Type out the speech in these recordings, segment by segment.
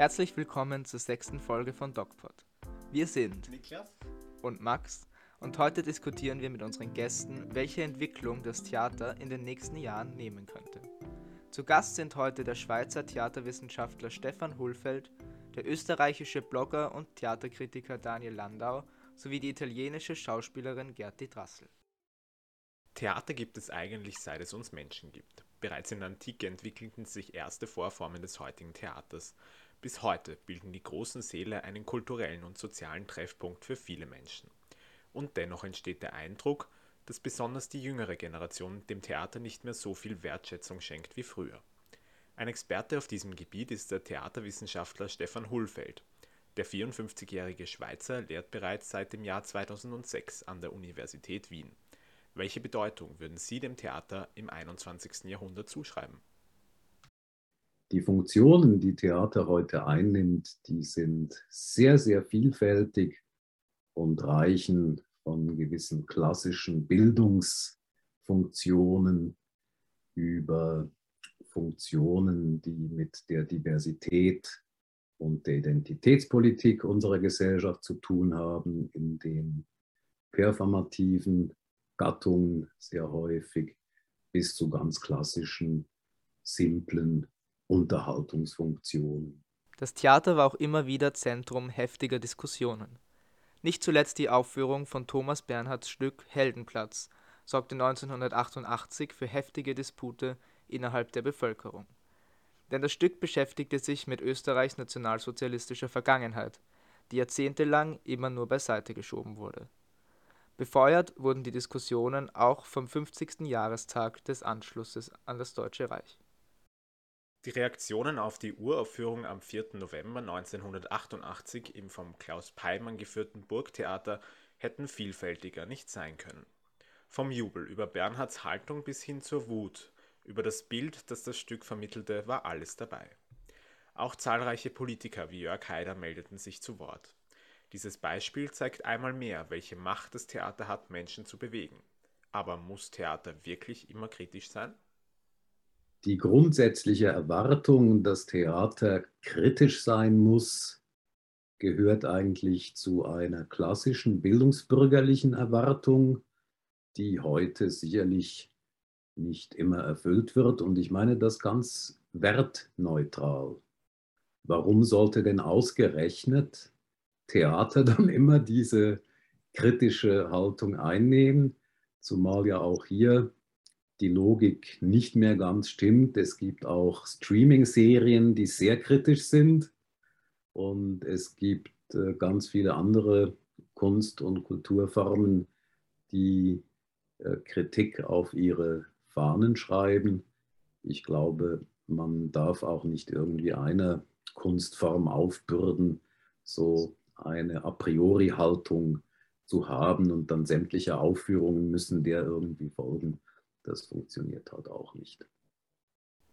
Herzlich willkommen zur sechsten Folge von DocPod. Wir sind Niklas und Max und heute diskutieren wir mit unseren Gästen, welche Entwicklung das Theater in den nächsten Jahren nehmen könnte. Zu Gast sind heute der Schweizer Theaterwissenschaftler Stefan Hulfeld, der österreichische Blogger und Theaterkritiker Daniel Landau sowie die italienische Schauspielerin Gerti Drassel. Theater gibt es eigentlich seit es uns Menschen gibt. Bereits in der Antike entwickelten sich erste Vorformen des heutigen Theaters. Bis heute bilden die großen Säle einen kulturellen und sozialen Treffpunkt für viele Menschen. Und dennoch entsteht der Eindruck, dass besonders die jüngere Generation dem Theater nicht mehr so viel Wertschätzung schenkt wie früher. Ein Experte auf diesem Gebiet ist der Theaterwissenschaftler Stefan Hulfeld. Der 54-jährige Schweizer lehrt bereits seit dem Jahr 2006 an der Universität Wien. Welche Bedeutung würden Sie dem Theater im 21. Jahrhundert zuschreiben? Die Funktionen, die Theater heute einnimmt, die sind sehr, sehr vielfältig und reichen von gewissen klassischen Bildungsfunktionen über Funktionen, die mit der Diversität und der Identitätspolitik unserer Gesellschaft zu tun haben, in den performativen Gattungen sehr häufig bis zu ganz klassischen, simplen Unterhaltungsfunktionen. Das Theater war auch immer wieder Zentrum heftiger Diskussionen. Nicht zuletzt die Aufführung von Thomas Bernhards Stück Heldenplatz sorgte 1988 für heftige Dispute innerhalb der Bevölkerung. Denn das Stück beschäftigte sich mit Österreichs nationalsozialistischer Vergangenheit, die jahrzehntelang immer nur beiseite geschoben wurde. Befeuert wurden die Diskussionen auch vom 50. Jahrestag des Anschlusses an das Deutsche Reich. Die Reaktionen auf die Uraufführung am 4. November 1988 im vom Klaus Peimann geführten Burgtheater hätten vielfältiger nicht sein können. Vom Jubel über Bernhards Haltung bis hin zur Wut über das Bild, das das Stück vermittelte, war alles dabei. Auch zahlreiche Politiker wie Jörg Haider meldeten sich zu Wort. Dieses Beispiel zeigt einmal mehr, welche Macht das Theater hat, Menschen zu bewegen. Aber muss Theater wirklich immer kritisch sein? Die grundsätzliche Erwartung, dass Theater kritisch sein muss, gehört eigentlich zu einer klassischen bildungsbürgerlichen Erwartung, die heute sicherlich nicht immer erfüllt wird. Und ich meine das ganz wertneutral. Warum sollte denn ausgerechnet Theater dann immer diese kritische Haltung einnehmen, zumal ja auch hier die Logik nicht mehr ganz stimmt. Es gibt auch Streaming-Serien, die sehr kritisch sind und es gibt äh, ganz viele andere Kunst- und Kulturformen, die äh, Kritik auf ihre Fahnen schreiben. Ich glaube, man darf auch nicht irgendwie eine Kunstform aufbürden, so eine a priori Haltung zu haben und dann sämtliche Aufführungen müssen der irgendwie folgen. Das funktioniert halt auch nicht.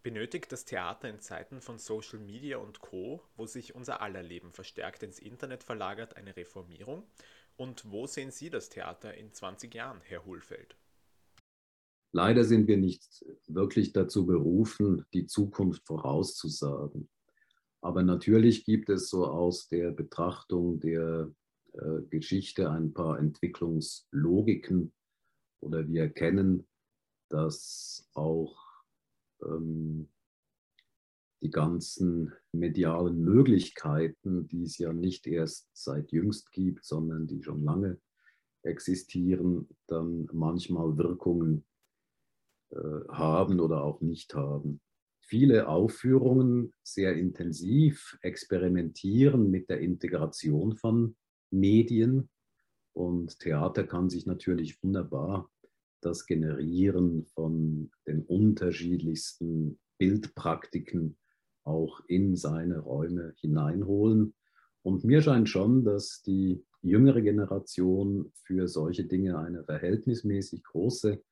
Benötigt das Theater in Zeiten von Social Media und Co., wo sich unser aller Leben verstärkt ins Internet verlagert, eine Reformierung? Und wo sehen Sie das Theater in 20 Jahren, Herr Hohlfeld? Leider sind wir nicht wirklich dazu berufen, die Zukunft vorauszusagen. Aber natürlich gibt es so aus der Betrachtung der äh, Geschichte ein paar Entwicklungslogiken oder wir erkennen, dass auch ähm, die ganzen medialen Möglichkeiten, die es ja nicht erst seit jüngst gibt, sondern die schon lange existieren, dann manchmal Wirkungen äh, haben oder auch nicht haben viele Aufführungen sehr intensiv experimentieren mit der Integration von Medien. Und Theater kann sich natürlich wunderbar das Generieren von den unterschiedlichsten Bildpraktiken auch in seine Räume hineinholen. Und mir scheint schon, dass die jüngere Generation für solche Dinge eine verhältnismäßig große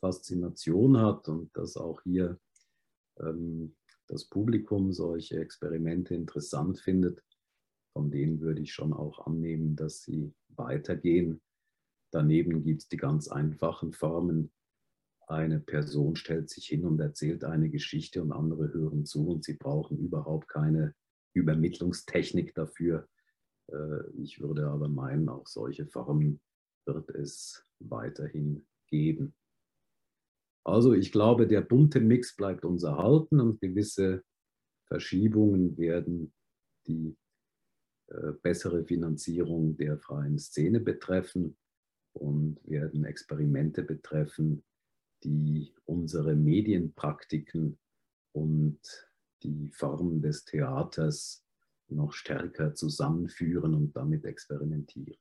Faszination hat und dass auch hier ähm, das Publikum solche Experimente interessant findet, von denen würde ich schon auch annehmen, dass sie weitergehen. Daneben gibt es die ganz einfachen Formen. Eine Person stellt sich hin und erzählt eine Geschichte und andere hören zu und sie brauchen überhaupt keine Übermittlungstechnik dafür. Äh, ich würde aber meinen, auch solche Formen wird es weiterhin geben. Also ich glaube, der bunte Mix bleibt uns erhalten und gewisse Verschiebungen werden die äh, bessere Finanzierung der freien Szene betreffen und werden Experimente betreffen, die unsere Medienpraktiken und die Form des Theaters noch stärker zusammenführen und damit experimentieren.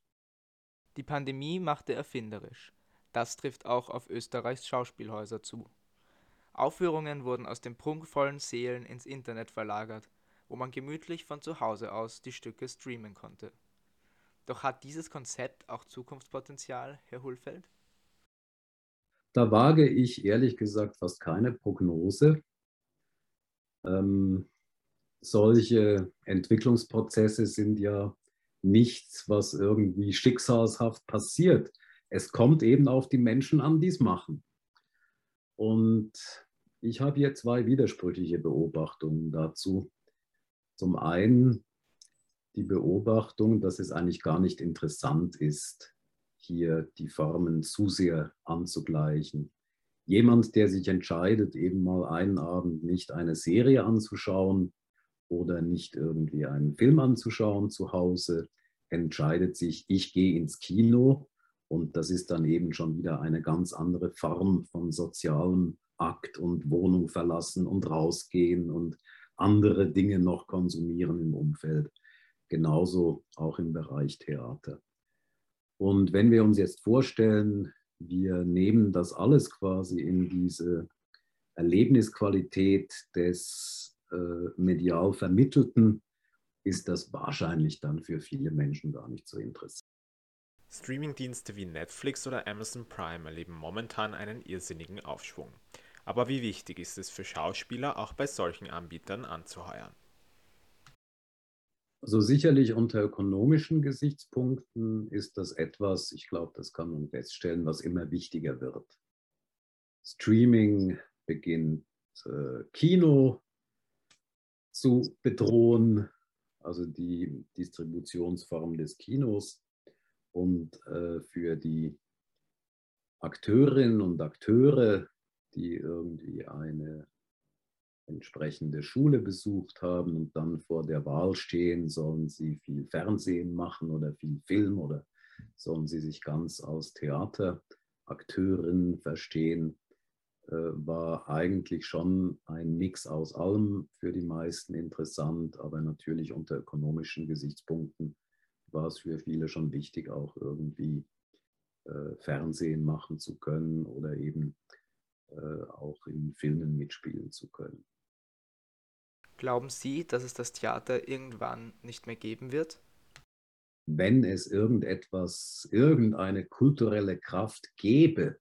Die Pandemie machte erfinderisch. Das trifft auch auf Österreichs Schauspielhäuser zu. Aufführungen wurden aus den prunkvollen Sälen ins Internet verlagert, wo man gemütlich von zu Hause aus die Stücke streamen konnte. Doch hat dieses Konzept auch Zukunftspotenzial, Herr Hulfeld? Da wage ich ehrlich gesagt fast keine Prognose. Ähm, solche Entwicklungsprozesse sind ja nichts, was irgendwie schicksalshaft passiert es kommt eben auf die Menschen an, die es machen. Und ich habe hier zwei widersprüchliche Beobachtungen dazu. Zum einen die Beobachtung, dass es eigentlich gar nicht interessant ist, hier die Formen zu sehr anzugleichen. Jemand, der sich entscheidet, eben mal einen Abend nicht eine Serie anzuschauen oder nicht irgendwie einen Film anzuschauen zu Hause, entscheidet sich, ich gehe ins Kino und das ist dann eben schon wieder eine ganz andere Form von sozialem Akt und Wohnung verlassen und rausgehen und andere Dinge noch konsumieren im Umfeld. Genauso auch im Bereich Theater. Und wenn wir uns jetzt vorstellen, wir nehmen das alles quasi in diese Erlebnisqualität des äh, medial Vermittelten, ist das wahrscheinlich dann für viele Menschen gar nicht so interessant. Streamingdienste wie Netflix oder Amazon Prime erleben momentan einen irrsinnigen Aufschwung. Aber wie wichtig ist es für Schauspieler, auch bei solchen Anbietern anzuheuern? Also sicherlich unter ökonomischen Gesichtspunkten ist das etwas, ich glaube, das kann man feststellen, was immer wichtiger wird. Streaming beginnt äh, Kino zu bedrohen, also die Distributionsform des Kinos und äh, für die Akteurinnen und Akteure, die irgendwie eine entsprechende Schule besucht haben und dann vor der Wahl stehen, sollen sie viel Fernsehen machen oder viel Film oder sollen sie sich ganz als Theaterakteurin verstehen, äh, war eigentlich schon ein Mix aus allem für die meisten interessant, aber natürlich unter ökonomischen Gesichtspunkten war es für viele schon wichtig, auch irgendwie äh, Fernsehen machen zu können oder eben äh, auch in Filmen mitspielen zu können. Glauben Sie, dass es das Theater irgendwann nicht mehr geben wird? Wenn es irgendetwas, irgendeine kulturelle Kraft gäbe,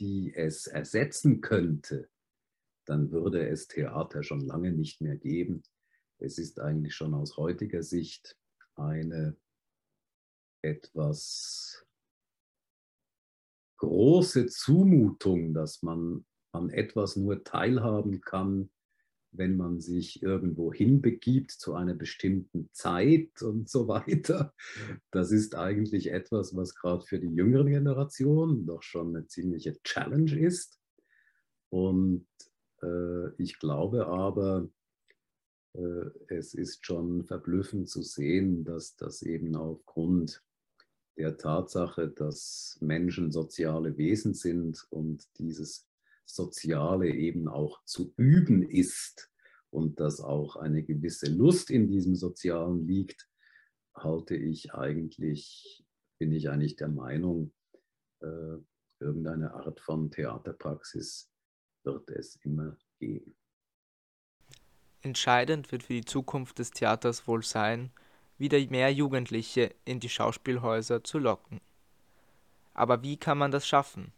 die es ersetzen könnte, dann würde es Theater schon lange nicht mehr geben. Es ist eigentlich schon aus heutiger Sicht eine etwas große Zumutung, dass man an etwas nur teilhaben kann, wenn man sich irgendwo hinbegibt zu einer bestimmten Zeit und so weiter. Das ist eigentlich etwas, was gerade für die jüngere Generation doch schon eine ziemliche Challenge ist. Und äh, ich glaube aber, äh, es ist schon verblüffend zu sehen, dass das eben aufgrund der Tatsache, dass Menschen soziale Wesen sind und dieses Soziale eben auch zu üben ist und dass auch eine gewisse Lust in diesem Sozialen liegt, halte ich eigentlich, bin ich eigentlich der Meinung, äh, irgendeine Art von Theaterpraxis wird es immer geben. Entscheidend wird für die Zukunft des Theaters wohl sein, wieder mehr Jugendliche in die Schauspielhäuser zu locken. Aber wie kann man das schaffen?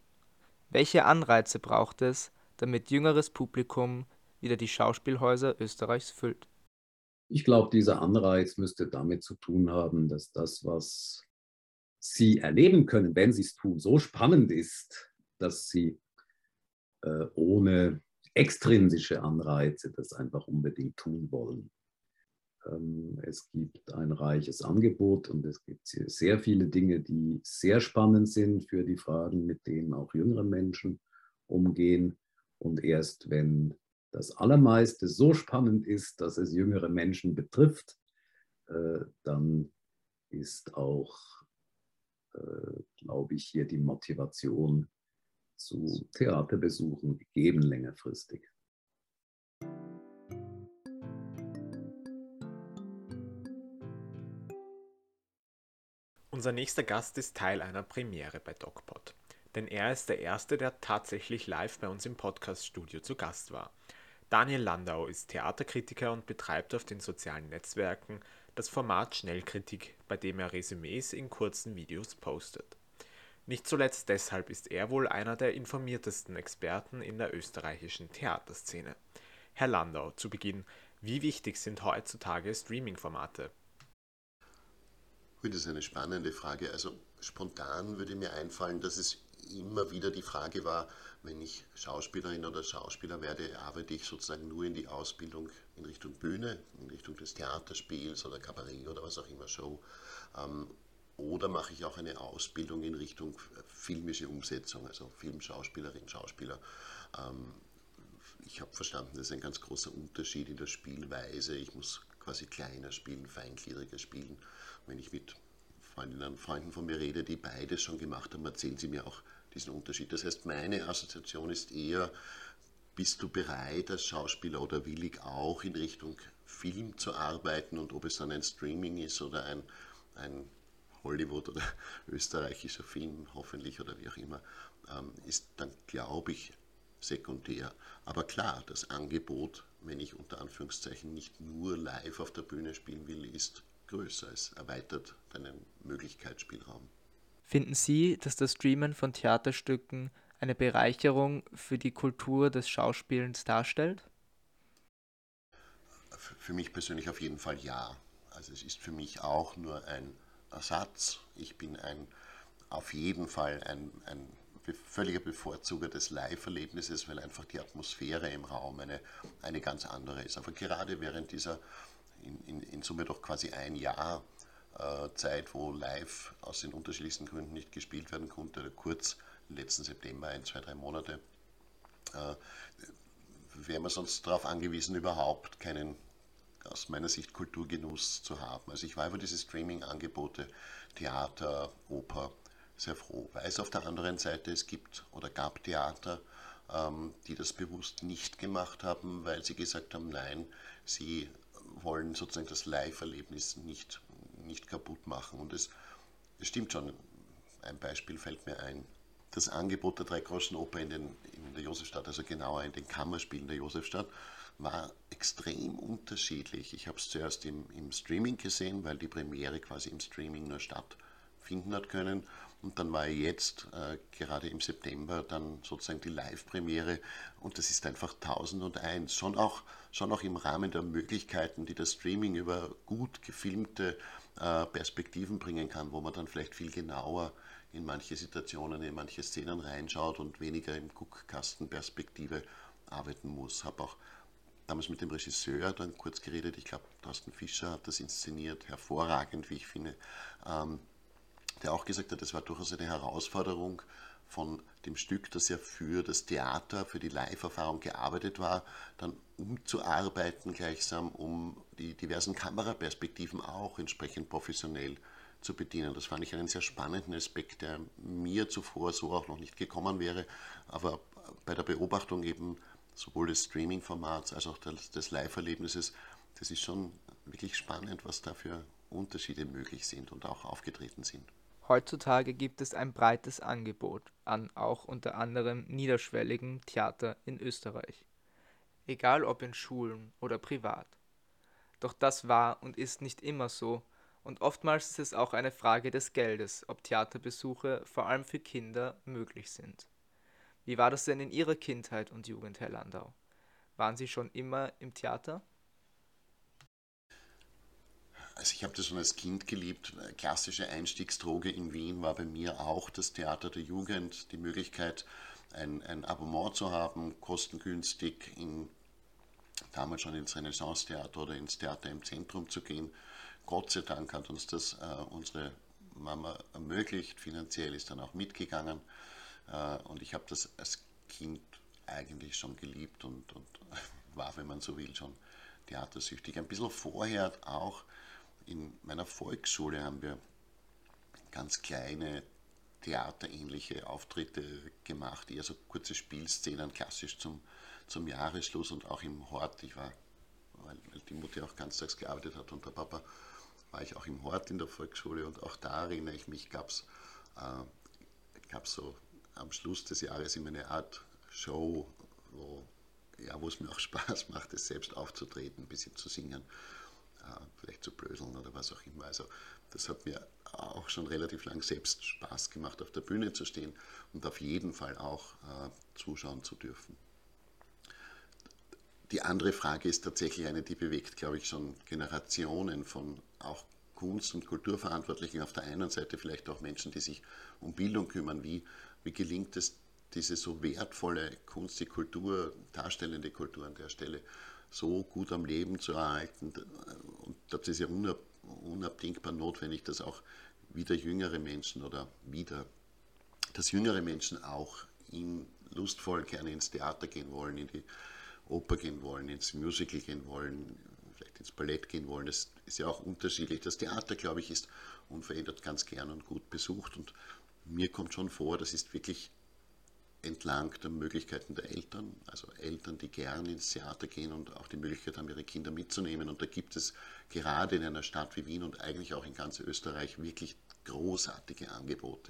Welche Anreize braucht es, damit jüngeres Publikum wieder die Schauspielhäuser Österreichs füllt? Ich glaube, dieser Anreiz müsste damit zu tun haben, dass das, was Sie erleben können, wenn Sie es tun, so spannend ist, dass Sie äh, ohne extrinsische Anreize das einfach unbedingt tun wollen. Ähm, es gibt ein reiches Angebot und es gibt sehr viele Dinge, die sehr spannend sind für die Fragen, mit denen auch jüngere Menschen umgehen. Und erst wenn das Allermeiste so spannend ist, dass es jüngere Menschen betrifft, äh, dann ist auch, äh, glaube ich, hier die Motivation zu Theaterbesuchen gegeben längerfristig. Unser nächster Gast ist Teil einer Premiere bei DocPod. Denn er ist der Erste, der tatsächlich live bei uns im Podcast-Studio zu Gast war. Daniel Landau ist Theaterkritiker und betreibt auf den sozialen Netzwerken das Format Schnellkritik, bei dem er Resümees in kurzen Videos postet. Nicht zuletzt deshalb ist er wohl einer der informiertesten Experten in der österreichischen Theaterszene. Herr Landau, zu Beginn, wie wichtig sind heutzutage Streaming-Formate? Das ist eine spannende Frage. Also spontan würde mir einfallen, dass es immer wieder die Frage war, wenn ich Schauspielerin oder Schauspieler werde, arbeite ich sozusagen nur in die Ausbildung in Richtung Bühne, in Richtung des Theaterspiels oder Kabarett oder was auch immer, Show. Ähm, oder mache ich auch eine Ausbildung in Richtung filmische Umsetzung, also Filmschauspielerin, Schauspieler. Ich habe verstanden, das ist ein ganz großer Unterschied in der Spielweise. Ich muss quasi kleiner spielen, feingliedriger spielen. Wenn ich mit Freundinnen und Freunden von mir rede, die beides schon gemacht haben, erzählen sie mir auch diesen Unterschied. Das heißt, meine Assoziation ist eher, bist du bereit als Schauspieler oder willig auch in Richtung Film zu arbeiten und ob es dann ein Streaming ist oder ein, ein Hollywood oder österreichischer Film, hoffentlich oder wie auch immer, ähm, ist dann, glaube ich, sekundär. Aber klar, das Angebot, wenn ich unter Anführungszeichen nicht nur live auf der Bühne spielen will, ist größer. Es erweitert deinen Möglichkeitsspielraum. Finden Sie, dass das Streamen von Theaterstücken eine Bereicherung für die Kultur des Schauspielens darstellt? Für mich persönlich auf jeden Fall ja. Also es ist für mich auch nur ein Ersatz. Ich bin ein, auf jeden Fall ein, ein völliger Bevorzuger des Live-Erlebnisses, weil einfach die Atmosphäre im Raum eine, eine ganz andere ist. Aber gerade während dieser in, in, in Summe doch quasi ein Jahr äh, Zeit, wo live aus den unterschiedlichsten Gründen nicht gespielt werden konnte, oder kurz, letzten September, ein, zwei, drei Monate, äh, wäre man sonst darauf angewiesen, überhaupt keinen, aus meiner Sicht, Kulturgenuss zu haben. Also ich war über diese Streaming-Angebote, Theater, Oper, sehr froh. Weiß auf der anderen Seite, es gibt oder gab Theater, ähm, die das bewusst nicht gemacht haben, weil sie gesagt haben, nein, sie wollen sozusagen das Live-Erlebnis nicht, nicht kaputt machen. Und es, es stimmt schon, ein Beispiel fällt mir ein. Das Angebot der Dreigroschenoper in, den, in der Josefstadt, also genauer in den Kammerspielen der Josefstadt, war extrem unterschiedlich. Ich habe es zuerst im, im Streaming gesehen, weil die Premiere quasi im Streaming nur stattfinden hat können. Und dann war jetzt äh, gerade im September dann sozusagen die Live-Premiere und das ist einfach 1001. Schon auch, schon auch im Rahmen der Möglichkeiten, die das Streaming über gut gefilmte äh, Perspektiven bringen kann, wo man dann vielleicht viel genauer in manche Situationen, in manche Szenen reinschaut und weniger im Guckkastenperspektive arbeiten muss. Habe auch damals mit dem Regisseur dann kurz geredet. Ich glaube, Thorsten Fischer hat das inszeniert, hervorragend, wie ich finde. Ähm, der auch gesagt hat, es war durchaus eine Herausforderung von dem Stück, das ja für das Theater, für die Live-Erfahrung gearbeitet war, dann umzuarbeiten gleichsam, um die diversen Kameraperspektiven auch entsprechend professionell zu bedienen. Das fand ich einen sehr spannenden Aspekt, der mir zuvor so auch noch nicht gekommen wäre, aber bei der Beobachtung eben sowohl des Streaming-Formats als auch des Live-Erlebnisses, das ist schon wirklich spannend, was da für Unterschiede möglich sind und auch aufgetreten sind. Heutzutage gibt es ein breites Angebot an auch unter anderem niederschwelligem Theater in Österreich. Egal ob in Schulen oder privat. Doch das war und ist nicht immer so, und oftmals ist es auch eine Frage des Geldes, ob Theaterbesuche vor allem für Kinder möglich sind. Wie war das denn in Ihrer Kindheit und Jugend, Herr Landau? Waren Sie schon immer im Theater? Also ich habe das schon als Kind geliebt. Klassische Einstiegsdroge in Wien war bei mir auch das Theater der Jugend, die Möglichkeit, ein, ein Abonnement zu haben, kostengünstig in damals schon ins Renaissance-Theater oder ins Theater im Zentrum zu gehen. Gott sei Dank hat uns das äh, unsere Mama ermöglicht. Finanziell ist dann auch mitgegangen. Äh, und ich habe das als Kind eigentlich schon geliebt und, und war, wenn man so will, schon theatersüchtig. Ein bisschen vorher auch in meiner Volksschule haben wir ganz kleine theaterähnliche Auftritte gemacht, eher so kurze Spielszenen, klassisch zum, zum Jahresschluss und auch im Hort. Ich war, weil, die Mutter auch ganztags gearbeitet hat und der Papa, war ich auch im Hort in der Volksschule und auch da erinnere ich mich, gab es äh, so am Schluss des Jahres immer eine Art Show, wo, ja, es mir auch Spaß macht, selbst aufzutreten, ein bisschen zu singen, vielleicht zu blödeln oder was auch immer. Also das hat mir auch schon relativ lang selbst Spaß gemacht, auf der Bühne zu stehen und auf jeden Fall auch äh, zuschauen zu dürfen. Die andere Frage ist tatsächlich eine, die bewegt, glaube ich, schon Generationen von auch Kunst- und Kulturverantwortlichen auf der einen Seite, vielleicht auch Menschen, die sich um Bildung kümmern. Wie, wie gelingt es, diese so wertvolle Kunst, die Kultur, darstellende Kultur an der Stelle so gut am Leben zu erhalten? Und das ist ja unabdingbar notwendig, dass auch wieder jüngere Menschen oder wieder, dass jüngere Menschen auch in, lustvoll gerne ins Theater gehen wollen, in die Oper gehen wollen, ins Musical gehen wollen, vielleicht ins Ballett gehen wollen. Das ist ja auch unterschiedlich. Das Theater, glaube ich, ist unverändert ganz gern und gut besucht und mir kommt schon vor, das ist wirklich entlang der Möglichkeiten der Eltern, also Eltern, die gern ins Theater gehen und auch die Möglichkeit haben, ihre Kinder mitzunehmen. Und da gibt es gerade in einer Stadt wie Wien und eigentlich auch in ganz Österreich wirklich großartige Angebote.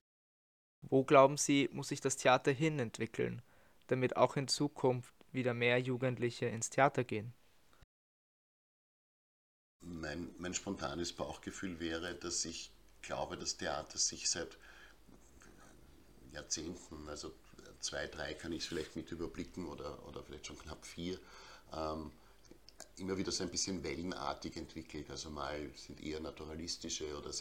Wo glauben Sie, muss sich das Theater hin entwickeln, damit auch in Zukunft wieder mehr Jugendliche ins Theater gehen? Mein, mein spontanes Bauchgefühl wäre, dass ich glaube, das Theater sich seit Jahrzehnten, also zwei, drei kann ich es vielleicht mit überblicken oder, oder vielleicht schon knapp vier, ähm, immer wieder so ein bisschen wellenartig entwickelt. Also mal sind eher naturalistische oder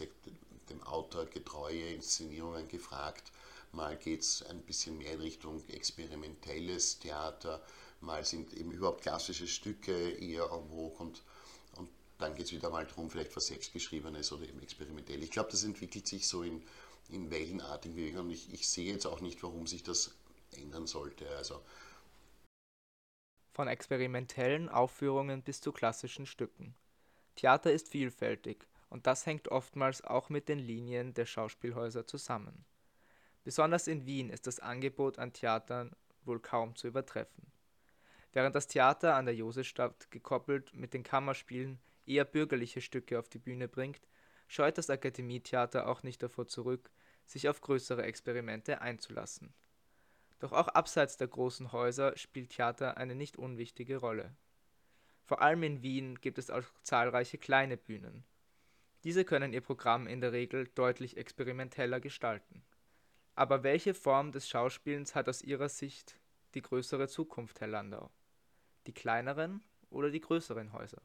dem Autor getreue Inszenierungen gefragt, mal geht es ein bisschen mehr in Richtung experimentelles Theater, mal sind eben überhaupt klassische Stücke eher en vogue und, und dann geht es wieder mal darum, vielleicht was selbstgeschriebenes oder eben experimentell. Ich glaube, das entwickelt sich so in, in wellenartigen Bewegungen und ich, ich sehe jetzt auch nicht, warum sich das ändern sollte. Also von experimentellen Aufführungen bis zu klassischen Stücken. Theater ist vielfältig und das hängt oftmals auch mit den Linien der Schauspielhäuser zusammen. Besonders in Wien ist das Angebot an Theatern wohl kaum zu übertreffen. Während das Theater an der Josefstadt gekoppelt mit den Kammerspielen eher bürgerliche Stücke auf die Bühne bringt, scheut das Akademietheater auch nicht davor zurück, sich auf größere Experimente einzulassen. Doch auch abseits der großen Häuser spielt Theater eine nicht unwichtige Rolle. Vor allem in Wien gibt es auch zahlreiche kleine Bühnen. Diese können ihr Programm in der Regel deutlich experimenteller gestalten. Aber welche Form des Schauspielens hat aus Ihrer Sicht die größere Zukunft, Herr Landau? Die kleineren oder die größeren Häuser?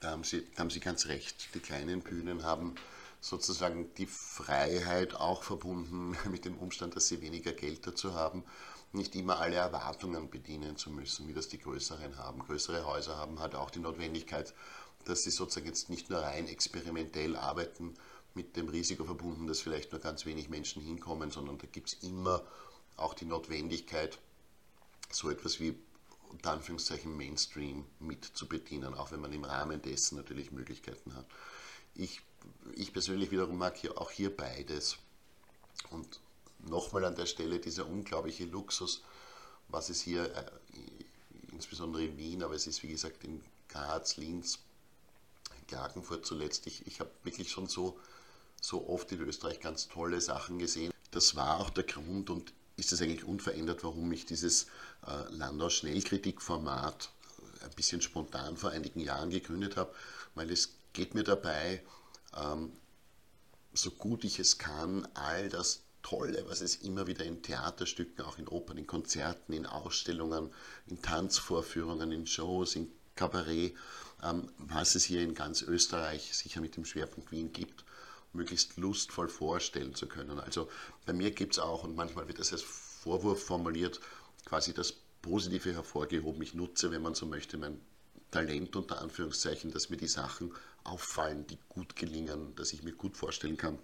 Da haben Sie, haben Sie ganz recht. Die kleinen Bühnen haben sozusagen die Freiheit auch verbunden mit dem Umstand, dass sie weniger Geld dazu haben, nicht immer alle Erwartungen bedienen zu müssen, wie das die größeren haben. Größere Häuser haben halt auch die Notwendigkeit, dass sie sozusagen jetzt nicht nur rein experimentell arbeiten, mit dem Risiko verbunden, dass vielleicht nur ganz wenig Menschen hinkommen, sondern da gibt es immer auch die Notwendigkeit, so etwas wie unter Anführungszeichen Mainstream mit zu bedienen, auch wenn man im Rahmen dessen natürlich Möglichkeiten hat. Ich ich persönlich wiederum mag hier auch hier beides. Und nochmal an der Stelle dieser unglaubliche Luxus, was es hier, äh, insbesondere in Wien, aber es ist wie gesagt in Graz, Linz, Klagenfurt zuletzt, ich, ich habe wirklich schon so, so oft in Österreich ganz tolle Sachen gesehen. Das war auch der Grund und ist es eigentlich unverändert, warum ich dieses äh, Landau Schnellkritikformat ein bisschen spontan vor einigen Jahren gegründet habe, weil es geht mir dabei ähm, so gut ich es kann, all das Tolle, was es immer wieder in Theaterstücken, auch in Opern, in Konzerten, in Ausstellungen, in Tanzvorführungen, in Shows, in Kabarett, ähm, was es hier in ganz Österreich sicher mit dem Schwerpunkt Wien gibt, möglichst lustvoll vorstellen zu können. Also bei mir gibt es auch, und manchmal wird das als Vorwurf formuliert, quasi das Positive hervorgehoben. Ich nutze, wenn man so möchte, mein Talent unter Anführungszeichen, dass mir die Sachen auffallen, die gut gelingen, dass ich mir gut vorstellen kann,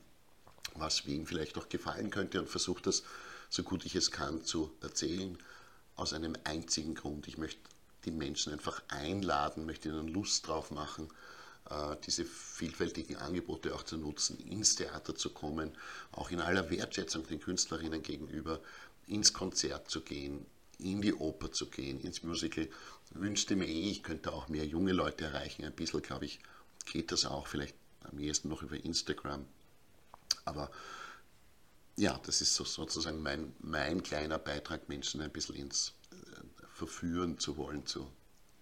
was wem vielleicht auch gefallen könnte und versuche das, so gut ich es kann, zu erzählen, aus einem einzigen Grund. Ich möchte die Menschen einfach einladen, möchte ihnen Lust drauf machen, äh, diese vielfältigen Angebote auch zu nutzen, ins Theater zu kommen, auch in aller Wertschätzung den Künstlerinnen gegenüber, ins Konzert zu gehen, in die Oper zu gehen, ins Musical. Wünschte mir eh, ich könnte auch mehr junge Leute erreichen. Ein bisschen, glaube ich, geht das auch, vielleicht am ehesten noch über Instagram. Aber ja, das ist so sozusagen mein, mein kleiner Beitrag, Menschen ein bisschen ins äh, Verführen zu wollen zu,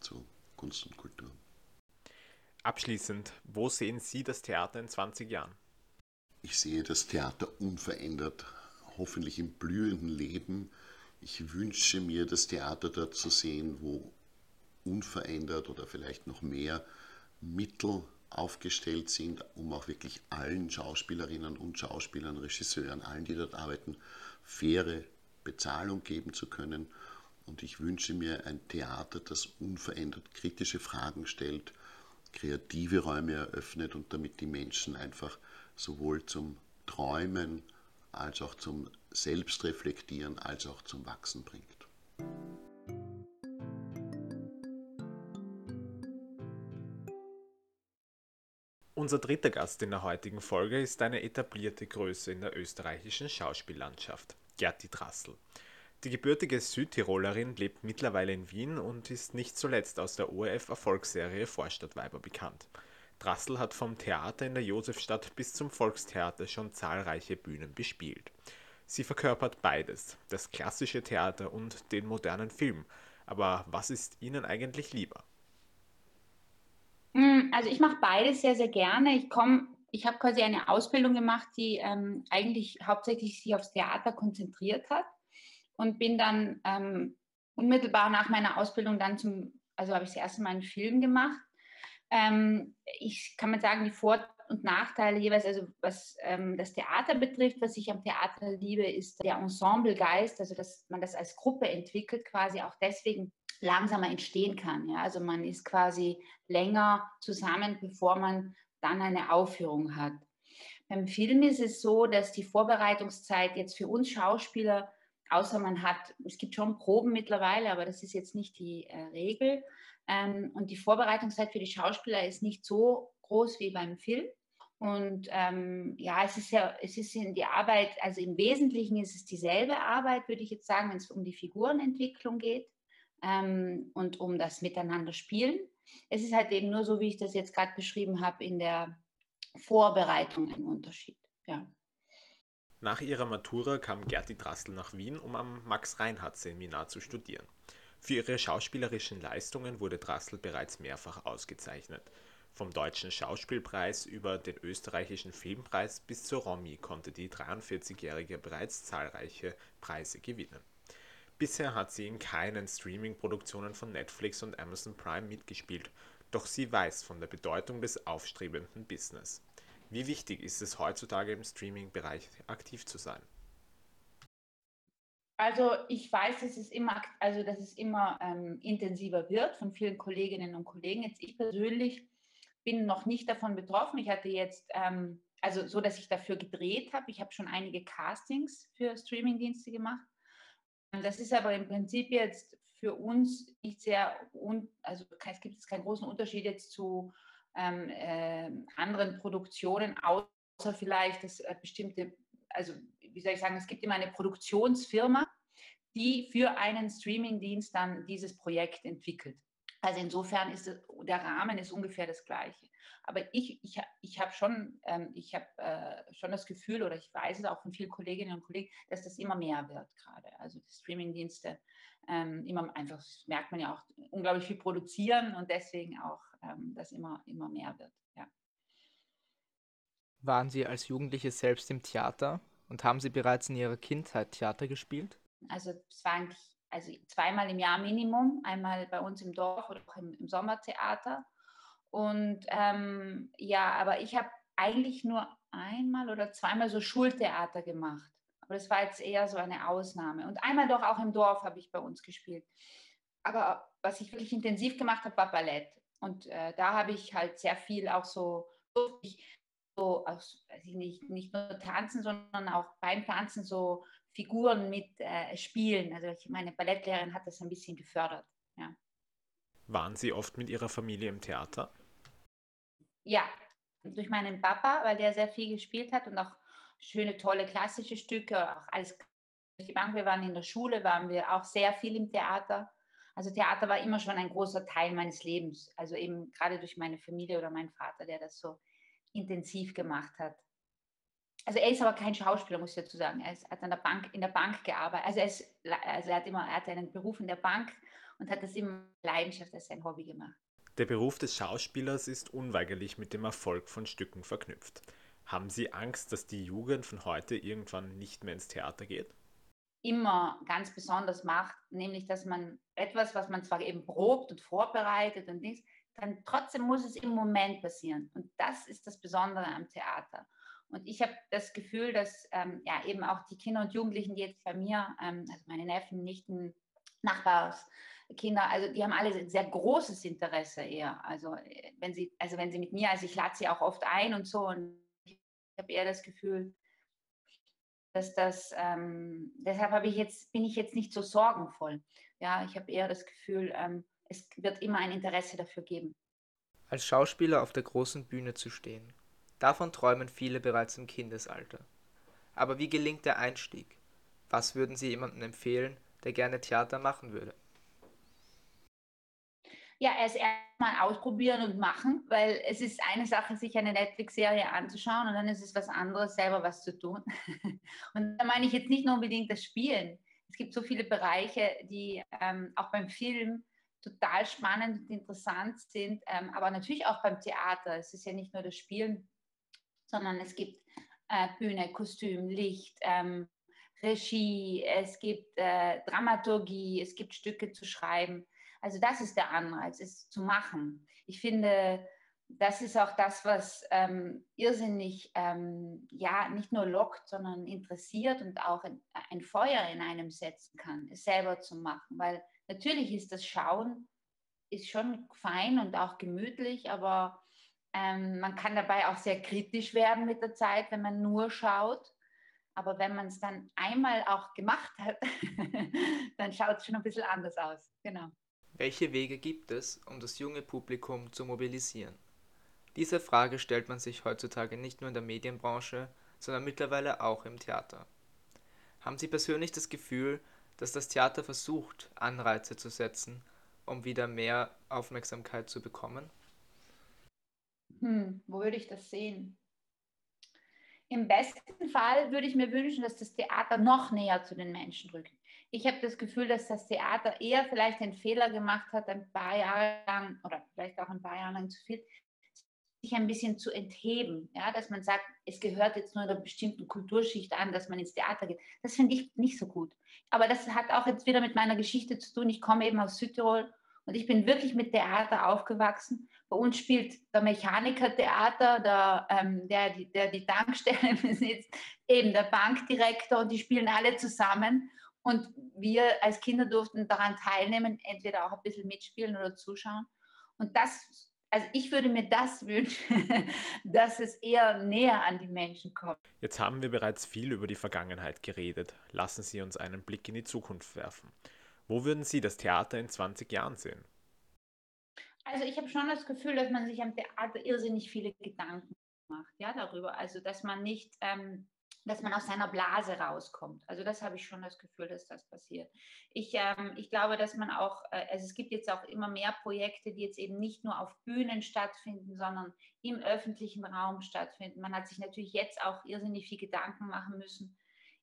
zu Kunst und Kultur. Abschließend, wo sehen Sie das Theater in 20 Jahren? Ich sehe das Theater unverändert, hoffentlich im blühenden Leben. Ich wünsche mir, das Theater dort zu sehen, wo unverändert oder vielleicht noch mehr Mittel aufgestellt sind, um auch wirklich allen Schauspielerinnen und Schauspielern, Regisseuren, allen, die dort arbeiten, faire Bezahlung geben zu können. Und ich wünsche mir ein Theater, das unverändert kritische Fragen stellt, kreative Räume eröffnet und damit die Menschen einfach sowohl zum Träumen als auch zum Selbstreflektieren als auch zum Wachsen bringt. Unser dritter Gast in der heutigen Folge ist eine etablierte Größe in der österreichischen Schauspiellandschaft, Gerti Drassel. Die gebürtige Südtirolerin lebt mittlerweile in Wien und ist nicht zuletzt aus der ORF-Erfolgsserie Vorstadtweiber bekannt. Drassel hat vom Theater in der Josefstadt bis zum Volkstheater schon zahlreiche Bühnen bespielt. Sie verkörpert beides, das klassische Theater und den modernen Film. Aber was ist Ihnen eigentlich lieber? Hm, also ich mache beides sehr, sehr gerne. Ich komme, ich habe quasi eine Ausbildung gemacht, die ähm, eigentlich hauptsächlich sich aufs Theater konzentriert hat und bin dann ähm, unmittelbar nach meiner Ausbildung dann zum, also habe ich das erste Mal einen Film gemacht. Ähm, ich kann man sagen, die Vor- und Nachteile jeweils, also was ähm, das Theater betrifft, was ich am Theater liebe, ist der Ensemblegeist, also dass man das als Gruppe entwickelt, quasi auch deswegen langsamer entstehen kann. Ja? Also man ist quasi länger zusammen, bevor man dann eine Aufführung hat. Beim Film ist es so, dass die Vorbereitungszeit jetzt für uns Schauspieler, außer man hat, es gibt schon Proben mittlerweile, aber das ist jetzt nicht die äh, Regel. Ähm, und die Vorbereitungszeit für die Schauspieler ist nicht so groß wie beim Film. Und ähm, ja, es ist ja, es ist in die Arbeit, also im Wesentlichen ist es dieselbe Arbeit, würde ich jetzt sagen, wenn es um die Figurenentwicklung geht ähm, und um das Miteinander spielen. Es ist halt eben nur so, wie ich das jetzt gerade beschrieben habe, in der Vorbereitung ein Unterschied. Ja. Nach ihrer Matura kam Gerti Drassel nach Wien, um am Max-Reinhardt-Seminar zu studieren. Für ihre schauspielerischen Leistungen wurde Drassel bereits mehrfach ausgezeichnet. Vom Deutschen Schauspielpreis über den österreichischen Filmpreis bis zur Romy konnte die 43-Jährige bereits zahlreiche Preise gewinnen. Bisher hat sie in keinen Streaming-Produktionen von Netflix und Amazon Prime mitgespielt, doch sie weiß von der Bedeutung des aufstrebenden Business. Wie wichtig ist es heutzutage im Streaming-Bereich aktiv zu sein? Also ich weiß, dass es immer, also dass es immer ähm, intensiver wird von vielen Kolleginnen und Kollegen. Jetzt ich persönlich bin noch nicht davon betroffen. Ich hatte jetzt, ähm, also so, dass ich dafür gedreht habe. Ich habe schon einige Castings für Streamingdienste gemacht. Das ist aber im Prinzip jetzt für uns nicht sehr, un also es gibt jetzt keinen großen Unterschied jetzt zu ähm, äh, anderen Produktionen, außer vielleicht, dass äh, bestimmte, also wie soll ich sagen, es gibt immer eine Produktionsfirma, die für einen Streamingdienst dann dieses Projekt entwickelt. Also insofern ist es, der Rahmen ist ungefähr das gleiche. Aber ich, ich, ich habe schon, ähm, ich hab, äh, schon das Gefühl oder ich weiß es auch von vielen Kolleginnen und Kollegen, dass das immer mehr wird gerade. Also die Streamingdienste ähm, immer einfach, das merkt man ja auch, unglaublich viel produzieren und deswegen auch, ähm, dass immer, immer mehr wird. Ja. Waren Sie als Jugendliche selbst im Theater und haben Sie bereits in Ihrer Kindheit Theater gespielt? Also es war eigentlich also zweimal im Jahr Minimum, einmal bei uns im Dorf oder auch im, im Sommertheater. Und ähm, ja, aber ich habe eigentlich nur einmal oder zweimal so Schultheater gemacht. Aber das war jetzt eher so eine Ausnahme. Und einmal doch auch im Dorf habe ich bei uns gespielt. Aber was ich wirklich intensiv gemacht habe, war Ballett. Und äh, da habe ich halt sehr viel auch so, so aus, nicht, nicht nur tanzen, sondern auch beim Tanzen so Figuren mit äh, spielen. Also ich, meine Ballettlehrerin hat das ein bisschen gefördert. Ja. Waren Sie oft mit Ihrer Familie im Theater? Ja, durch meinen Papa, weil der sehr viel gespielt hat und auch schöne, tolle klassische Stücke, auch alles die Bank. Wir waren in der Schule, waren wir auch sehr viel im Theater. Also Theater war immer schon ein großer Teil meines Lebens. Also eben gerade durch meine Familie oder meinen Vater, der das so intensiv gemacht hat. Also er ist aber kein Schauspieler, muss ich dazu sagen. Er hat an der Bank, in der Bank gearbeitet. Also er, ist, also er hat immer, er hat einen Beruf in der Bank und hat das immer Leidenschaft als sein Hobby gemacht. Der Beruf des Schauspielers ist unweigerlich mit dem Erfolg von Stücken verknüpft. Haben Sie Angst, dass die Jugend von heute irgendwann nicht mehr ins Theater geht? Immer ganz besonders macht, nämlich dass man etwas, was man zwar eben probt und vorbereitet und Dings, dann trotzdem muss es im Moment passieren. Und das ist das Besondere am Theater. Und ich habe das Gefühl, dass ähm, ja eben auch die Kinder und Jugendlichen, die jetzt bei mir, ähm, also meine Neffen, Nichten, Nachbarskinder, also die haben alle sehr großes Interesse eher. Also äh, wenn sie, also wenn sie mit mir, also ich lade sie auch oft ein und so und ich habe eher das Gefühl, dass das, ähm, deshalb habe ich jetzt, bin ich jetzt nicht so sorgenvoll. Ja, ich habe eher das Gefühl, ähm, es wird immer ein Interesse dafür geben. Als Schauspieler auf der großen Bühne zu stehen, Davon träumen viele bereits im Kindesalter. Aber wie gelingt der Einstieg? Was würden Sie jemandem empfehlen, der gerne Theater machen würde? Ja, erst erstmal ausprobieren und machen, weil es ist eine Sache, sich eine Netflix-Serie anzuschauen und dann ist es was anderes, selber was zu tun. Und da meine ich jetzt nicht nur unbedingt das Spielen. Es gibt so viele Bereiche, die ähm, auch beim Film total spannend und interessant sind, ähm, aber natürlich auch beim Theater. Es ist ja nicht nur das Spielen, sondern es gibt äh, Bühne, Kostüm, Licht, ähm, Regie, es gibt äh, Dramaturgie, es gibt Stücke zu schreiben. Also das ist der Anreiz, es zu machen. Ich finde, das ist auch das, was ähm, irrsinnig, ähm, ja, nicht nur lockt, sondern interessiert und auch ein, ein Feuer in einem setzen kann, es selber zu machen. Weil natürlich ist das Schauen, ist schon fein und auch gemütlich, aber ähm, man kann dabei auch sehr kritisch werden mit der Zeit, wenn man nur schaut. Aber wenn man es dann einmal auch gemacht hat, dann schaut es schon ein bisschen anders aus. Genau. Welche Wege gibt es, um das junge Publikum zu mobilisieren? Diese Frage stellt man sich heutzutage nicht nur in der Medienbranche, sondern mittlerweile auch im Theater. Haben Sie persönlich das Gefühl, dass das Theater versucht, Anreize zu setzen, um wieder mehr Aufmerksamkeit zu bekommen? Hm, wo würde ich das sehen? Im besten Fall würde ich mir wünschen, dass das Theater noch näher zu den Menschen rückt. Ich habe das Gefühl, dass das Theater eher vielleicht den Fehler gemacht hat, ein paar Jahre lang oder vielleicht auch ein paar Jahre lang zu viel, sich ein bisschen zu entheben. Ja, dass man sagt, es gehört jetzt nur einer bestimmten Kulturschicht an, dass man ins Theater geht. Das finde ich nicht so gut. Aber das hat auch jetzt wieder mit meiner Geschichte zu tun. Ich komme eben aus Südtirol und ich bin wirklich mit Theater aufgewachsen. Bei uns spielt der Mechaniker Theater, der, ähm, der, die, der die Tankstelle besitzt, eben der Bankdirektor und die spielen alle zusammen. Und wir als Kinder durften daran teilnehmen, entweder auch ein bisschen mitspielen oder zuschauen. Und das, also ich würde mir das wünschen, dass es eher näher an die Menschen kommt. Jetzt haben wir bereits viel über die Vergangenheit geredet. Lassen Sie uns einen Blick in die Zukunft werfen. Wo würden Sie das Theater in 20 Jahren sehen? Also ich habe schon das Gefühl, dass man sich am Theater irrsinnig viele Gedanken macht, ja, darüber. Also dass man nicht, ähm, dass man aus seiner Blase rauskommt. Also das habe ich schon das Gefühl, dass das passiert. Ich, ähm, ich glaube, dass man auch, äh, also es gibt jetzt auch immer mehr Projekte, die jetzt eben nicht nur auf Bühnen stattfinden, sondern im öffentlichen Raum stattfinden. Man hat sich natürlich jetzt auch irrsinnig viel Gedanken machen müssen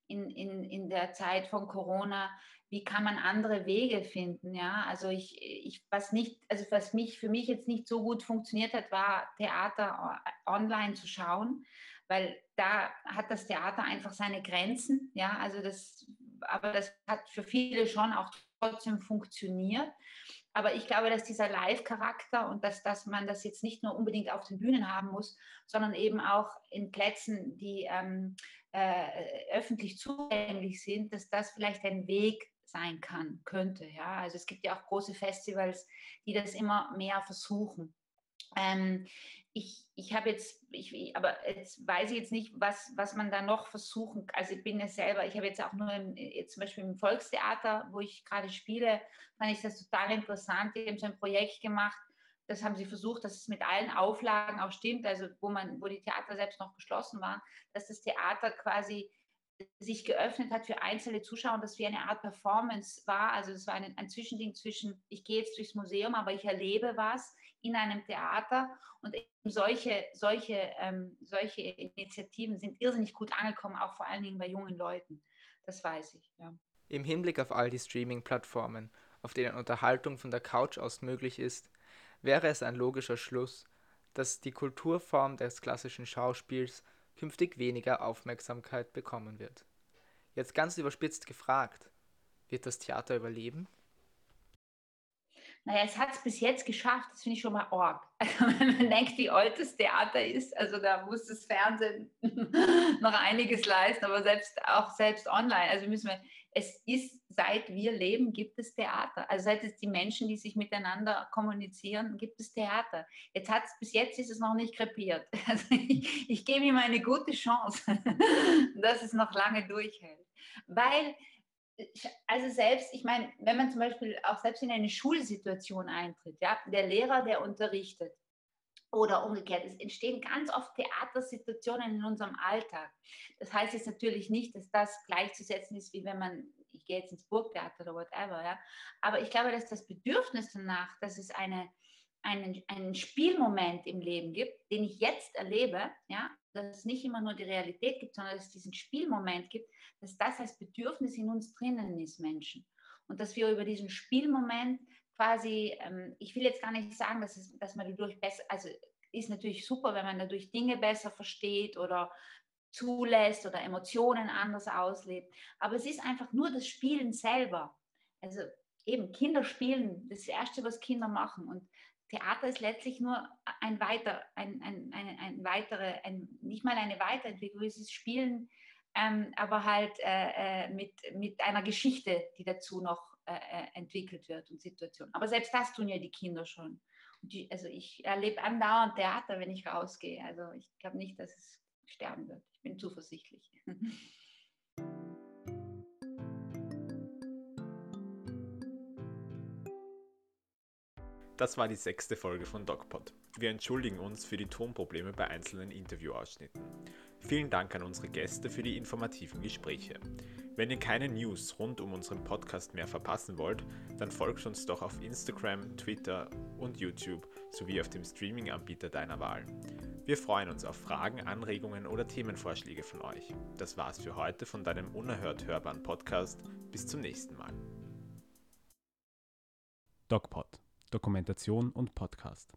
in, in, in der Zeit von Corona, wie kann man andere Wege finden, ja, also ich, ich, was nicht, also was mich, für mich jetzt nicht so gut funktioniert hat, war Theater online zu schauen, weil da hat das Theater einfach seine Grenzen, ja, also das, aber das hat für viele schon auch trotzdem funktioniert. Aber ich glaube, dass dieser Live-Charakter und dass, dass man das jetzt nicht nur unbedingt auf den Bühnen haben muss, sondern eben auch in Plätzen, die ähm, äh, öffentlich zugänglich sind, dass das vielleicht ein Weg sein kann, könnte. Ja? Also es gibt ja auch große Festivals, die das immer mehr versuchen. Ähm, ich ich habe jetzt, ich, aber jetzt weiß ich jetzt nicht, was, was man da noch versuchen kann. Also ich bin ja selber, ich habe jetzt auch nur im, jetzt zum Beispiel im Volkstheater, wo ich gerade spiele, fand ich das total interessant. Die haben so ein Projekt gemacht, das haben sie versucht, dass es mit allen Auflagen auch stimmt, also wo man, wo die Theater selbst noch geschlossen waren, dass das Theater quasi sich geöffnet hat für einzelne Zuschauer und das wie eine Art Performance war. Also es war ein, ein Zwischending zwischen, ich gehe jetzt durchs Museum, aber ich erlebe was in einem Theater. Und solche, solche, ähm, solche Initiativen sind irrsinnig gut angekommen, auch vor allen Dingen bei jungen Leuten. Das weiß ich, ja. Im Hinblick auf all die Streaming-Plattformen, auf denen Unterhaltung von der Couch aus möglich ist, wäre es ein logischer Schluss, dass die Kulturform des klassischen Schauspiels künftig weniger Aufmerksamkeit bekommen wird. Jetzt ganz überspitzt gefragt, wird das Theater überleben? Naja, es hat es bis jetzt geschafft, das finde ich schon mal arg. Also wenn man denkt, wie alt das Theater ist, also da muss das Fernsehen noch einiges leisten, aber selbst auch selbst online, also müssen wir, es ist, seit wir leben, gibt es Theater. Also seit es die Menschen, die sich miteinander kommunizieren, gibt es Theater. Jetzt hat es, bis jetzt ist es noch nicht krepiert. Also ich, ich gebe ihm eine gute Chance, dass es noch lange durchhält. Weil also selbst, ich meine, wenn man zum Beispiel auch selbst in eine Schulsituation eintritt, ja, der Lehrer, der unterrichtet, oder umgekehrt, es entstehen ganz oft Theatersituationen in unserem Alltag. Das heißt jetzt natürlich nicht, dass das gleichzusetzen ist, wie wenn man, ich gehe jetzt ins Burgtheater oder whatever, ja. Aber ich glaube, dass das Bedürfnis danach, dass es eine, einen, einen Spielmoment im Leben gibt, den ich jetzt erlebe, ja, dass es nicht immer nur die Realität gibt, sondern dass es diesen Spielmoment gibt, dass das als Bedürfnis in uns drinnen ist, Menschen. Und dass wir über diesen Spielmoment quasi, ähm, ich will jetzt gar nicht sagen, dass, es, dass man dadurch besser, also ist natürlich super, wenn man dadurch Dinge besser versteht oder zulässt oder Emotionen anders auslebt. Aber es ist einfach nur das Spielen selber. Also eben Kinder spielen, das Erste, was Kinder machen. Und Theater ist letztlich nur ein weiter, ein, ein, ein, ein weitere, ein, nicht mal eine Weiterentwicklung, es ist Spielen, ähm, aber halt äh, äh, mit, mit einer Geschichte, die dazu noch äh, äh, entwickelt wird und Situation. Aber selbst das tun ja die Kinder schon. Die, also ich erlebe andauernd Theater, wenn ich rausgehe. Also ich glaube nicht, dass es sterben wird. Ich bin zuversichtlich. Das war die sechste Folge von DocPod. Wir entschuldigen uns für die Tonprobleme bei einzelnen Interviewausschnitten. Vielen Dank an unsere Gäste für die informativen Gespräche. Wenn ihr keine News rund um unseren Podcast mehr verpassen wollt, dann folgt uns doch auf Instagram, Twitter und YouTube sowie auf dem Streaming-Anbieter deiner Wahl. Wir freuen uns auf Fragen, Anregungen oder Themenvorschläge von euch. Das war's für heute von deinem unerhört hörbaren Podcast. Bis zum nächsten Mal. DocPod Dokumentation und Podcast.